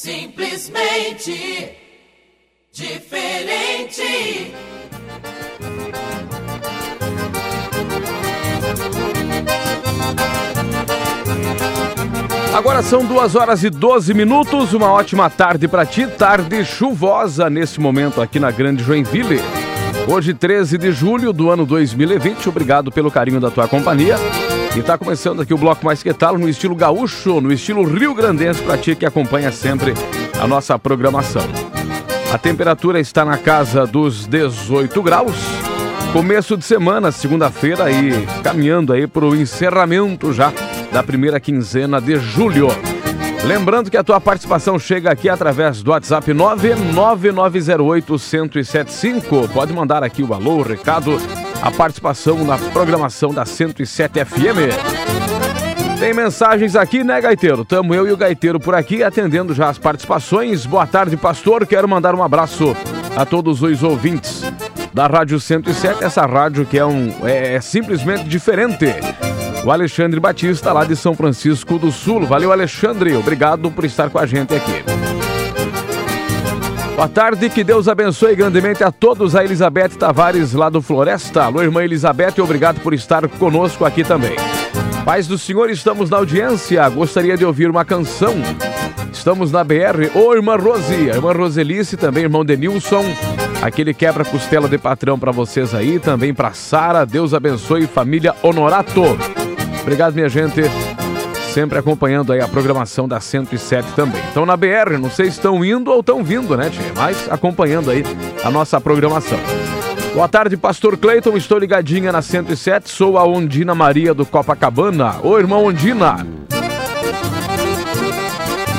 Simplesmente diferente. Agora são duas horas e 12 minutos. Uma ótima tarde para ti, tarde chuvosa nesse momento aqui na Grande Joinville. Hoje, 13 de julho do ano 2020. Obrigado pelo carinho da tua companhia. E tá começando aqui o bloco mais que no estilo gaúcho, no estilo Rio Grandense para ti que acompanha sempre a nossa programação. A temperatura está na casa dos 18 graus. Começo de semana, segunda-feira e caminhando aí para o encerramento já da primeira quinzena de julho. Lembrando que a tua participação chega aqui através do WhatsApp 99908-1075. Pode mandar aqui o alô, o recado, a participação na programação da 107 FM. Tem mensagens aqui, né, Gaiteiro? Tamo eu e o Gaiteiro por aqui atendendo já as participações. Boa tarde, pastor. Quero mandar um abraço a todos os ouvintes da Rádio 107, essa rádio que é um é, é simplesmente diferente o Alexandre Batista, lá de São Francisco do Sul. Valeu, Alexandre. Obrigado por estar com a gente aqui. Boa tarde, que Deus abençoe grandemente a todos. A Elizabeth Tavares, lá do Floresta. Alô, irmã Elizabeth, obrigado por estar conosco aqui também. Paz do Senhor, estamos na audiência. Gostaria de ouvir uma canção. Estamos na BR. Ô, irmã Rose, irmã Roselice, também irmão Denilson. Aquele quebra-costela de patrão para vocês aí, também para Sara. Deus abençoe, família Honorato. Obrigado, minha gente. Sempre acompanhando aí a programação da 107 também. Estão na BR, não sei se estão indo ou estão vindo, né, tia? Mas acompanhando aí a nossa programação. Boa tarde, Pastor Cleiton. Estou ligadinha na 107. Sou a Ondina Maria do Copacabana. Ô, irmão Ondina.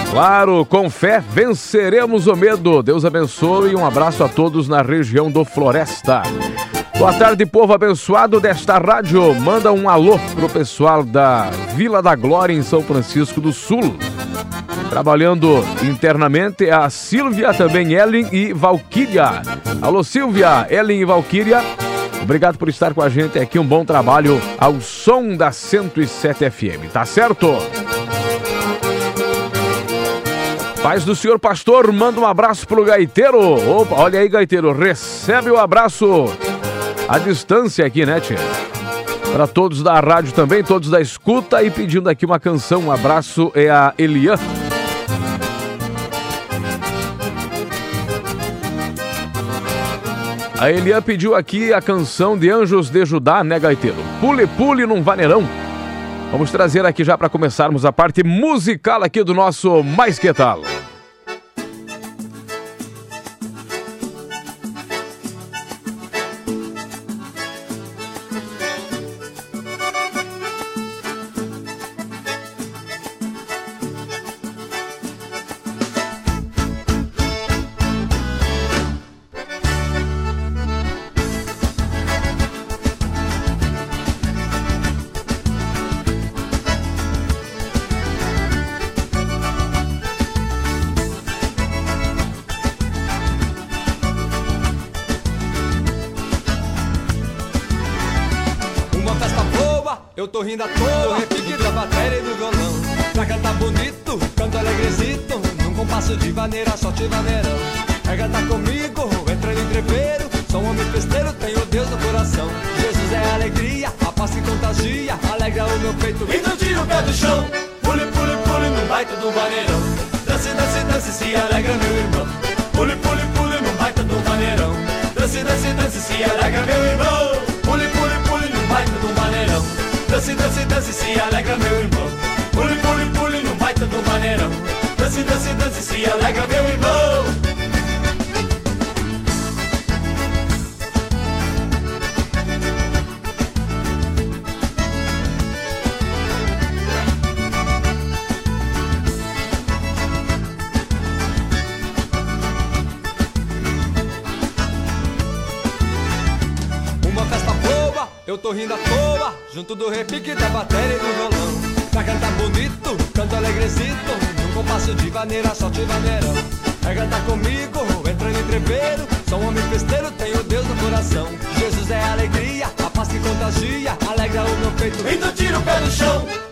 Claro, com fé venceremos o medo. Deus abençoe e um abraço a todos na região do Floresta. Boa tarde, povo abençoado desta rádio. Manda um alô pro pessoal da Vila da Glória, em São Francisco do Sul. Trabalhando internamente é a Silvia, também Ellen e Valquíria. Alô, Silvia, Ellen e Valquíria. Obrigado por estar com a gente aqui. Um bom trabalho ao som da 107 FM, tá certo? Paz do senhor pastor, manda um abraço pro gaiteiro. Opa, olha aí, gaiteiro, recebe o abraço à distância aqui, né, tia? Para todos da rádio também, todos da escuta e pedindo aqui uma canção. Um abraço é a Elian. A Elian pediu aqui a canção de Anjos de Judá, né, gaiteiro? Pule, pule num vaneirão. Vamos trazer aqui já para começarmos a parte musical aqui do nosso Mais Que Tal. Uma festa boa, eu tô rindo à toa repique da bateria e do violão. Pra cantar bonito, canto alegrecito Num compasso de vaneira, só te vaneirão Quer cantar comigo, entra no entreveiro Sou um homem festeiro, tenho Deus no coração. Jesus é alegria, a paz que contagia Alegra o meu peito e não tira o pé do chão. Pule, pule, pule no baita do vaneirão Dance, dance, dance, se alegra meu irmão. Pule, pule, pule no baita do vaneirão Dance, dance, dance, se alegra meu irmão do maneirão. Dance, dance, dance, se alegra meu irmão. Pule, pule, pule no baita do maneirão. Dance, dance, dance, se alegra meu irmão. Eu tô rindo toa Junto do repique da bateria e do violão. Pra cantar bonito, canto alegrecito Num compasso de vaneira, só te vaneirão Quer cantar comigo, entra no entreveiro Sou um homem festeiro, tenho Deus no coração. Jesus é alegria, a paz que contagia Alegra o meu peito, então pé do chão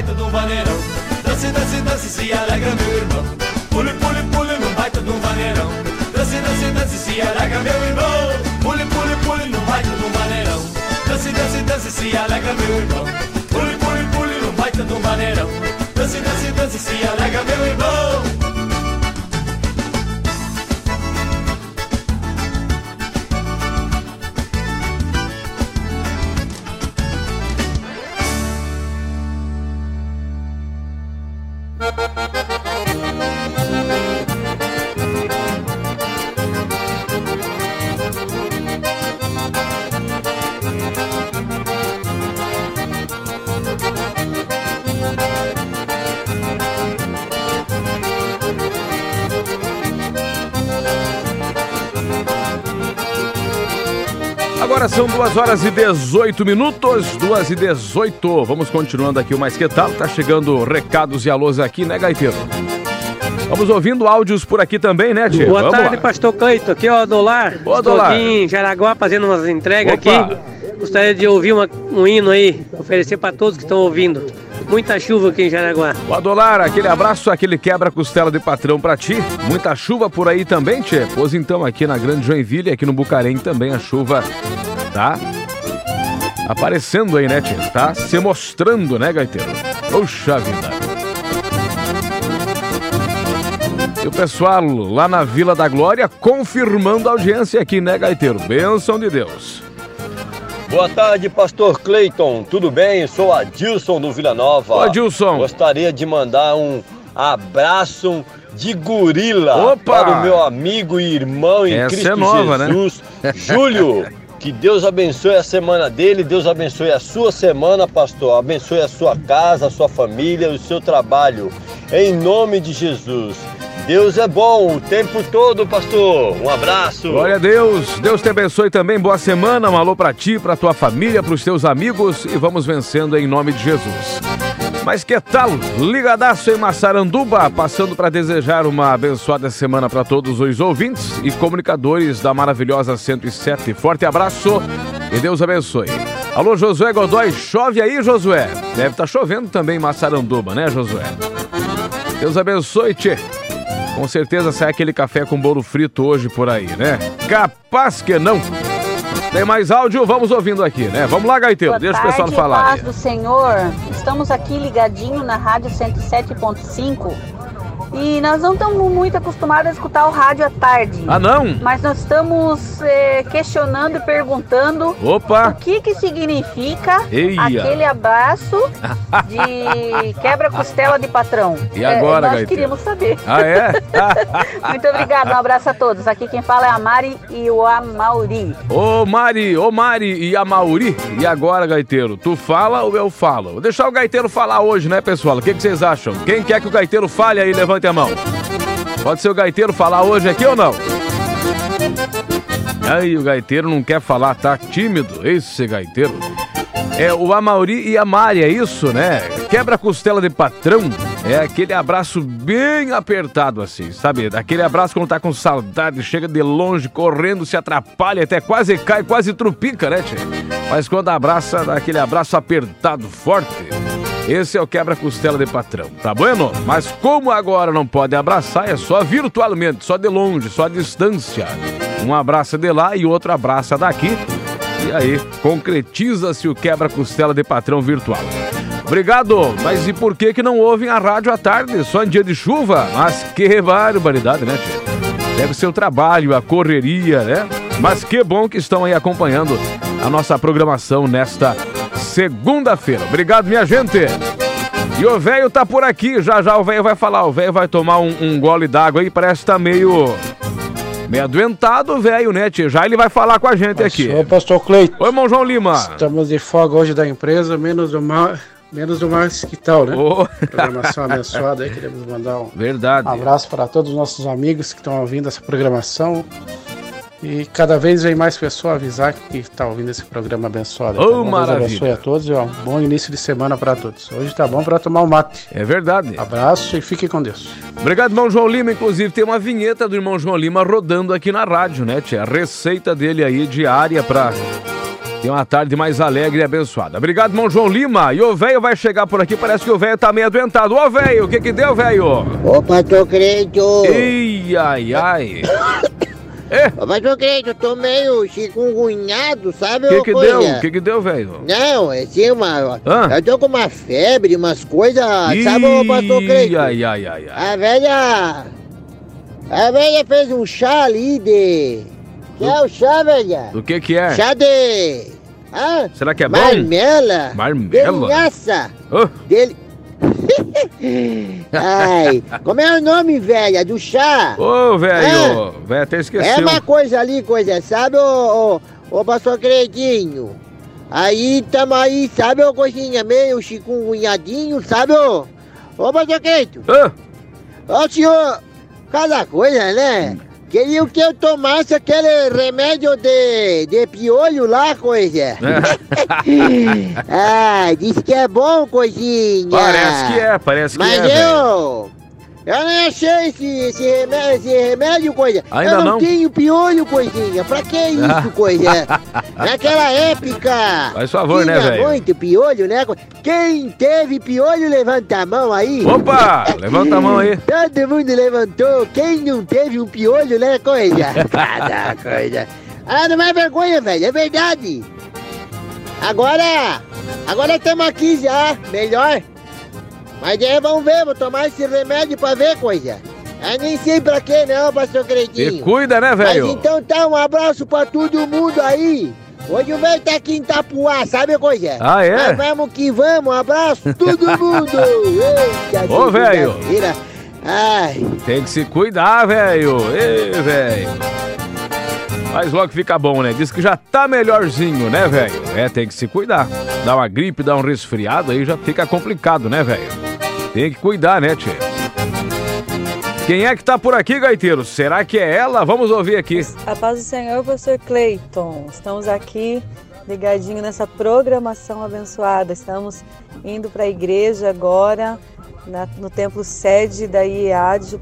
baita do vaneirão. Dance, dance, dance, se alegra meu irmão. Pule, pule, pule no baita do vaneirão. Dance, dance, dance, se alegra meu irmão. Pule, pule, pule no baita do vaneirão. Dance, dance, dance, se alegra meu irmão. Pule, pule, pule no baita do vaneirão. Dance, dance, dance, se alegra meu irmão. 2 horas e 18 minutos, 2 e 18. Vamos continuando aqui o Mais Que Tal. Tá chegando recados e alôs aqui, né, Gaiteiro? Vamos ouvindo áudios por aqui também, né, Tia? Boa Vamos tarde, lá. pastor Cleito. Aqui, ó, Dolar. Boa, Estou Dolar. aqui em Jaraguá fazendo umas entregas Opa. aqui. Gostaria de ouvir uma- um hino aí, oferecer para todos que estão ouvindo. Muita chuva aqui em Jaraguá. O Adolar, aquele abraço, aquele quebra-costela de patrão pra ti. Muita chuva por aí também, Tchê? Pois então, aqui na Grande Joinville, aqui no Bucarém também a chuva tá aparecendo aí, né, Tchê? Tá se mostrando, né, Gaiteiro? Poxa vida. E o pessoal lá na Vila da Glória confirmando a audiência aqui, né, Gaiteiro? Bênção de Deus. Boa tarde, pastor Cleiton. Tudo bem? Sou Adilson do Vila Nova. Ô, Adilson. Gostaria de mandar um abraço de gorila Opa! para o meu amigo e irmão em Essa Cristo é nova, né? Jesus, Júlio. Que Deus abençoe a semana dele, Deus abençoe a sua semana, pastor. Abençoe a sua casa, a sua família, o seu trabalho. Em nome de Jesus. Deus é bom o tempo todo, pastor. Um abraço. Glória a Deus. Deus te abençoe também. Boa semana. Um alô pra ti, pra tua família, pros teus amigos e vamos vencendo em nome de Jesus. Mas que tal? Ligadaço em Massaranduba, passando para desejar uma abençoada semana para todos os ouvintes e comunicadores da maravilhosa 107. Forte abraço e Deus abençoe. Alô, Josué Godoy, chove aí, Josué? Deve estar chovendo também em Massaranduba, né, Josué? Deus abençoe, tchê. Com certeza sai aquele café com bolo frito hoje por aí, né? Capaz que não. Tem mais áudio? Vamos ouvindo aqui, né? Vamos lá, Gaiteiro, Boa deixa o tarde, pessoal falar. paz do Senhor. Estamos aqui ligadinho na rádio 107.5 e nós não estamos muito acostumados a escutar o rádio à tarde. Ah, não? Mas nós estamos eh, questionando e perguntando Opa! o que que significa Eia. aquele abraço de quebra-costela de patrão. E agora, nós Gaiteiro? queríamos saber. Ah, é? Muito obrigada, um abraço a todos. Aqui quem fala é a Mari e o Amauri. Ô Mari, ô Mari e a Mauri. E agora, Gaiteiro, tu fala ou eu falo? Vou deixar o Gaiteiro falar hoje, né, pessoal? O que, que vocês acham? Quem quer que o Gaiteiro fale aí, levante a mão. Pode ser o Gaiteiro falar hoje aqui ou não? Aí, o Gaiteiro não quer falar, tá tímido. Esse Gaiteiro. É o Amauri e a Mari, é isso, né? Quebra costela de patrão. É aquele abraço bem apertado assim, sabe? Aquele abraço quando tá com saudade, chega de longe, correndo, se atrapalha, até quase cai, quase trupica, né, tchê? Mas quando abraça, dá aquele abraço apertado, forte. Esse é o quebra-costela de patrão, tá bueno? Mas como agora não pode abraçar, é só virtualmente, só de longe, só a distância. Um abraça de lá e outro abraça daqui. E aí, concretiza-se o quebra-costela de patrão virtual. Obrigado, mas e por que que não ouvem a rádio à tarde, só em dia de chuva? Mas que barbaridade, né, tia? Deve ser o trabalho, a correria, né? Mas que bom que estão aí acompanhando a nossa programação nesta segunda-feira. Obrigado, minha gente! E o velho tá por aqui, já já o velho vai falar, o velho vai tomar um, um gole d'água aí, parece que tá meio Meio adoentado, velho, né, tia? Já ele vai falar com a gente aqui. Ô, pastor Cleiton. Oi, irmão João Lima. Estamos de folga hoje da empresa, menos do mar, menos do mais que tal, né? Ô, Programação abençoada aí, queremos mandar um verdade. abraço para todos os nossos amigos que estão ouvindo essa programação. E cada vez vem mais pessoas avisar que está ouvindo esse programa abençoado. Ô, Então, Deus maravilha. abençoe a todos e ó, um bom início de semana para todos. Hoje tá bom para tomar um mate. É verdade. Abraço e fique com Deus. Obrigado, irmão João Lima. Inclusive, tem uma vinheta do irmão João Lima rodando aqui na rádio, né, tia? A receita dele aí diária pra ter uma tarde mais alegre e abençoada. Obrigado, irmão João Lima. E o velho vai chegar por aqui, parece que o velho tá meio adoentado. Ô, velho, o que que deu, velho? Ô, pastor Creito! Ih, ai, ai. É, Ô, pastor Creito, eu tô meio chikungunhado, sabe? o que que deu? O que que deu, velho? Não, é assim, uma... Hã? Eu tô com uma febre, umas coisas, sabe, ô, pastor Ih, Creito? ai, ai, ai, ai. A velha... A velha fez um chá ali de... Que é o chá, velha? Do que que é? Chá de... Ah, Será que é bom? marmela. Marmela? Delhaça. Ô, Dele... Ai, como é o nome, velha, do chá? Ô, velho, velho até É esqueceu. uma coisa ali, coisa, sabe, ô, ô, ô pastor Cretinho? Aí tamo aí, sabe, ô coisinha, meio chikungunhadinho, sabe, ô? Ô pastor Creito, Ô, ô senhor, cada coisa, né? Queria que eu tomasse aquele remédio de, de piolho lá, coisa. ah, disse que é bom, coisinha. parece que é, parece que Mas é, velho. eu. Eu não achei esse, esse, remédio, esse remédio, coisa. Ainda eu não, não? tenho piolho, coisinha. Pra que isso, coisa? Naquela época. Faz favor, né, velho? muito piolho, né? Quem teve piolho, levanta a mão aí. Opa, levanta a mão aí. Todo mundo levantou. Quem não teve um piolho, né, coisa? Cada coisa. Ah, não é vergonha, velho. É verdade. Agora, agora estamos aqui já. Melhor. Mas aí vamos ver, vou tomar esse remédio pra ver, coisa. Eu nem sei pra quê, não, pastor Se Cretinho. cuida, né, Mas velho? então tá, um abraço pra todo mundo aí. Hoje o velho tá aqui em Itapuá, sabe, coisa? Ah, é? Mas vamos que vamos, um abraço todo mundo. Eita, Ô, velho. Ai, Tem que se cuidar, velho. Ê, velho. Mas logo fica bom, né? Diz que já tá melhorzinho, né, velho? É, tem que se cuidar. Dá uma gripe, dá um resfriado, aí já fica complicado, né, velho? Tem que cuidar, né, tia? Quem é que tá por aqui, gaiteiro? Será que é ela? Vamos ouvir aqui. A paz do Senhor, pastor Cleiton. Estamos aqui ligadinho nessa programação abençoada. Estamos indo para a igreja agora, na- no templo sede da IEAD,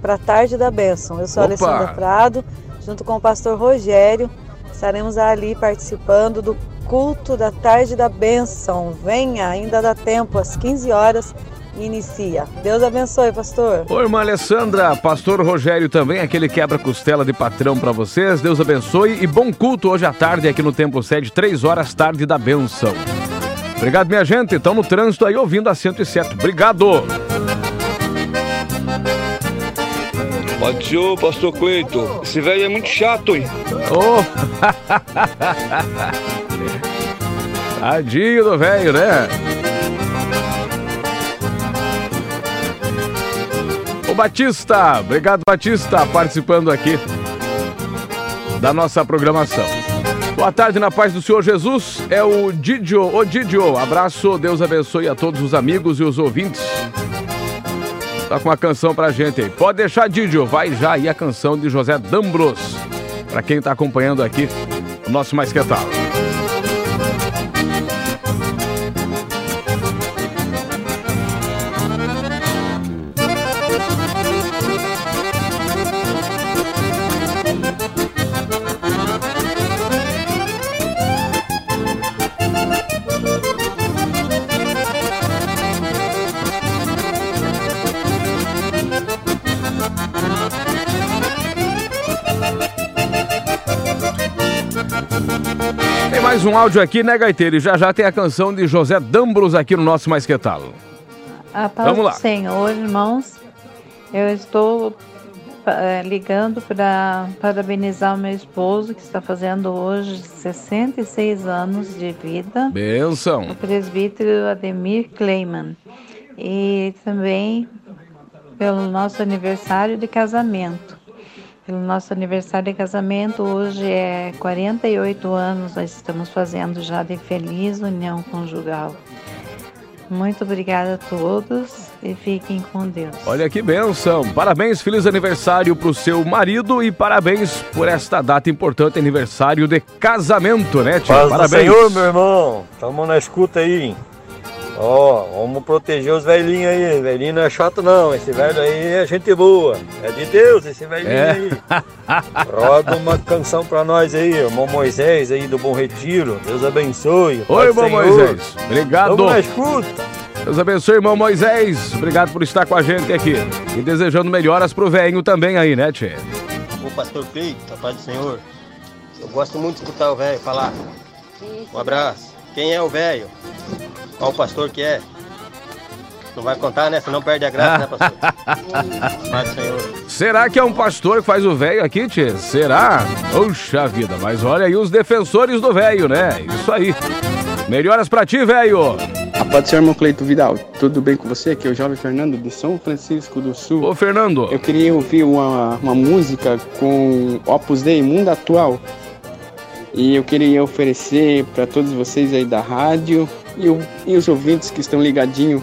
para a tarde da bênção. Eu sou a! Alessandra Prado, junto com o pastor Rogério. Estaremos ali participando do culto da tarde da bênção. Venha, ainda dá tempo, às 15 horas inicia. Deus abençoe, pastor. Ô, irmã Alessandra, pastor Rogério também, aquele quebra-costela de patrão pra vocês. Deus abençoe e bom culto hoje à tarde aqui no Templo Sede, 3 horas tarde da benção. Obrigado, minha gente. Estão no trânsito aí ouvindo a 107. Obrigado. Pode ser, ô, pastor Cleito. Esse velho é muito chato, hein? Ô. Tadinho do velho, né? Batista, obrigado Batista, participando aqui da nossa programação. Boa tarde na paz do Senhor Jesus, é o Didio, ô Didio, abraço, Deus abençoe a todos os amigos e os ouvintes. Tá com uma canção pra gente aí. Pode deixar, Didio, vai já aí a canção de José Dambros, pra quem tá acompanhando aqui o nosso Mais Que. Mais um áudio aqui, né, Gaiteiro? E já já tem a canção de José Dambros aqui no nosso Mais Que Tal. A paz Vamos lá. do Senhor, irmãos. Eu estou eh, ligando para parabenizar o meu esposo, que está fazendo hoje 66 anos de vida, Benção. o presbítero Ademir Kleiman. E também pelo nosso aniversário de casamento. Pelo nosso aniversário de casamento. Hoje é 48 anos, nós estamos fazendo já de feliz união conjugal. Muito obrigada a todos e fiquem com Deus. Olha que benção. Parabéns, feliz aniversário para o seu marido e parabéns por esta data importante, aniversário de casamento, né, tio? Paz parabéns. do Senhor, meu irmão. Tamo na escuta aí. Ó, vamos proteger os velhinhos aí. Velhinho não é chato não. Esse velho aí é gente boa. É de Deus esse velhinho É. aí. Roda uma canção pra nós aí, irmão Moisés aí do Bom Retiro. Deus abençoe. Oi, irmão Senhor. Moisés. Obrigado. Tamo na escuta. Deus abençoe, irmão Moisés. Obrigado por estar com a gente aqui. E desejando melhoras pro velhinho também aí, né, tchê? Ô pastor Cleito, a paz do Senhor. Eu gosto muito de escutar o velho falar. Um abraço. Quem é o velho? Qual o pastor que é? Não vai contar, né? Senão perde a graça, né, pastor? Paz do Senhor. Será que é um pastor que faz o velho aqui, tchê? Será? Puxa vida, mas olha aí os defensores do velho, né? Isso aí. Melhoras pra ti, velho. A paz do Senhor, irmão Cleito Vidal. Tudo bem com você? Aqui é o jovem Fernando de São Francisco do Sul. Ô, Fernando. Eu queria ouvir uma, uma música com Opus Dei, Mundo Atual. E eu queria oferecer para todos vocês aí da rádio e, o- e os ouvintes que estão ligadinhos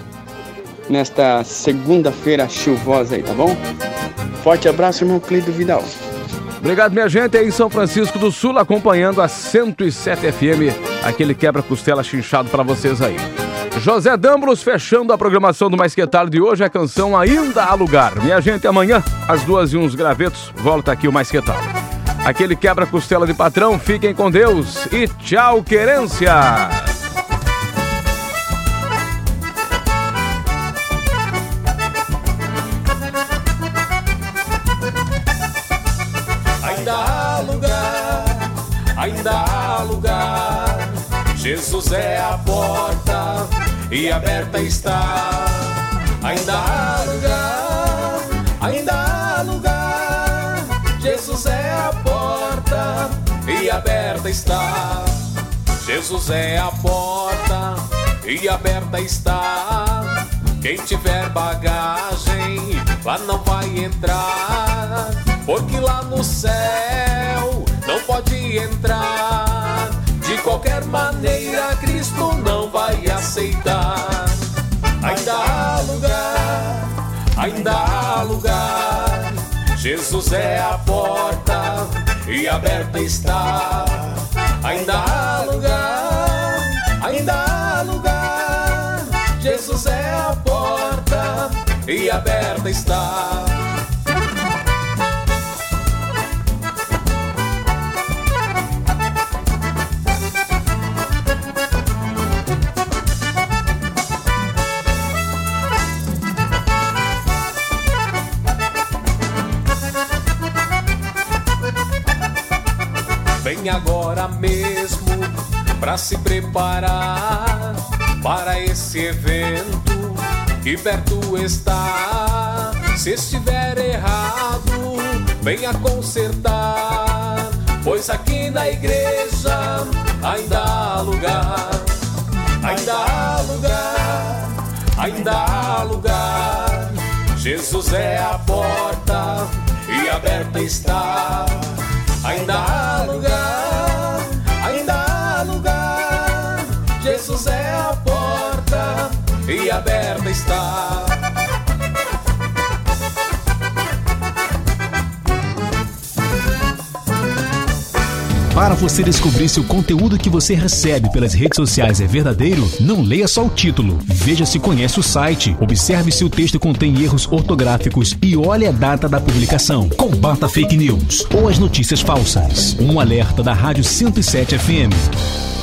nesta segunda-feira chuvosa aí, tá bom? Forte abraço, irmão Cleito Vidal. Obrigado, minha gente, aí em São Francisco do Sul, acompanhando a 107 FM, aquele quebra-costela chinchado pra vocês aí. José Dambros fechando a programação do Mais Que Tarde de hoje, a canção Ainda há Lugar. Minha gente, amanhã, às duas e uns gravetos, volta aqui o Mais Que Tarde. Aquele quebra-costela de patrão, fiquem com Deus e tchau, querência! Ainda há lugar, ainda há lugar. Jesus é a porta e aberta está. Ainda há lugar, aberta está. Jesus é a porta e aberta está. Quem tiver bagagem lá não vai entrar, porque lá no céu não pode entrar. De qualquer maneira, Cristo não vai aceitar. Ainda há lugar, ainda há lugar. Jesus é a porta e aberta está. Ainda há lugar, ainda há lugar. Jesus é a porta e aberta está. Agora mesmo para se preparar para esse evento que perto está. Se estiver errado, venha consertar, pois aqui na igreja ainda há lugar, ainda há lugar, ainda há lugar. Jesus é a porta e aberta está. Ainda há está. Para você descobrir se o conteúdo que você recebe pelas redes sociais é verdadeiro, não leia só o título. Veja se conhece o site, observe se o texto contém erros ortográficos e olhe a data da publicação. Combata fake news ou as notícias falsas. Um alerta da Rádio 107 FM.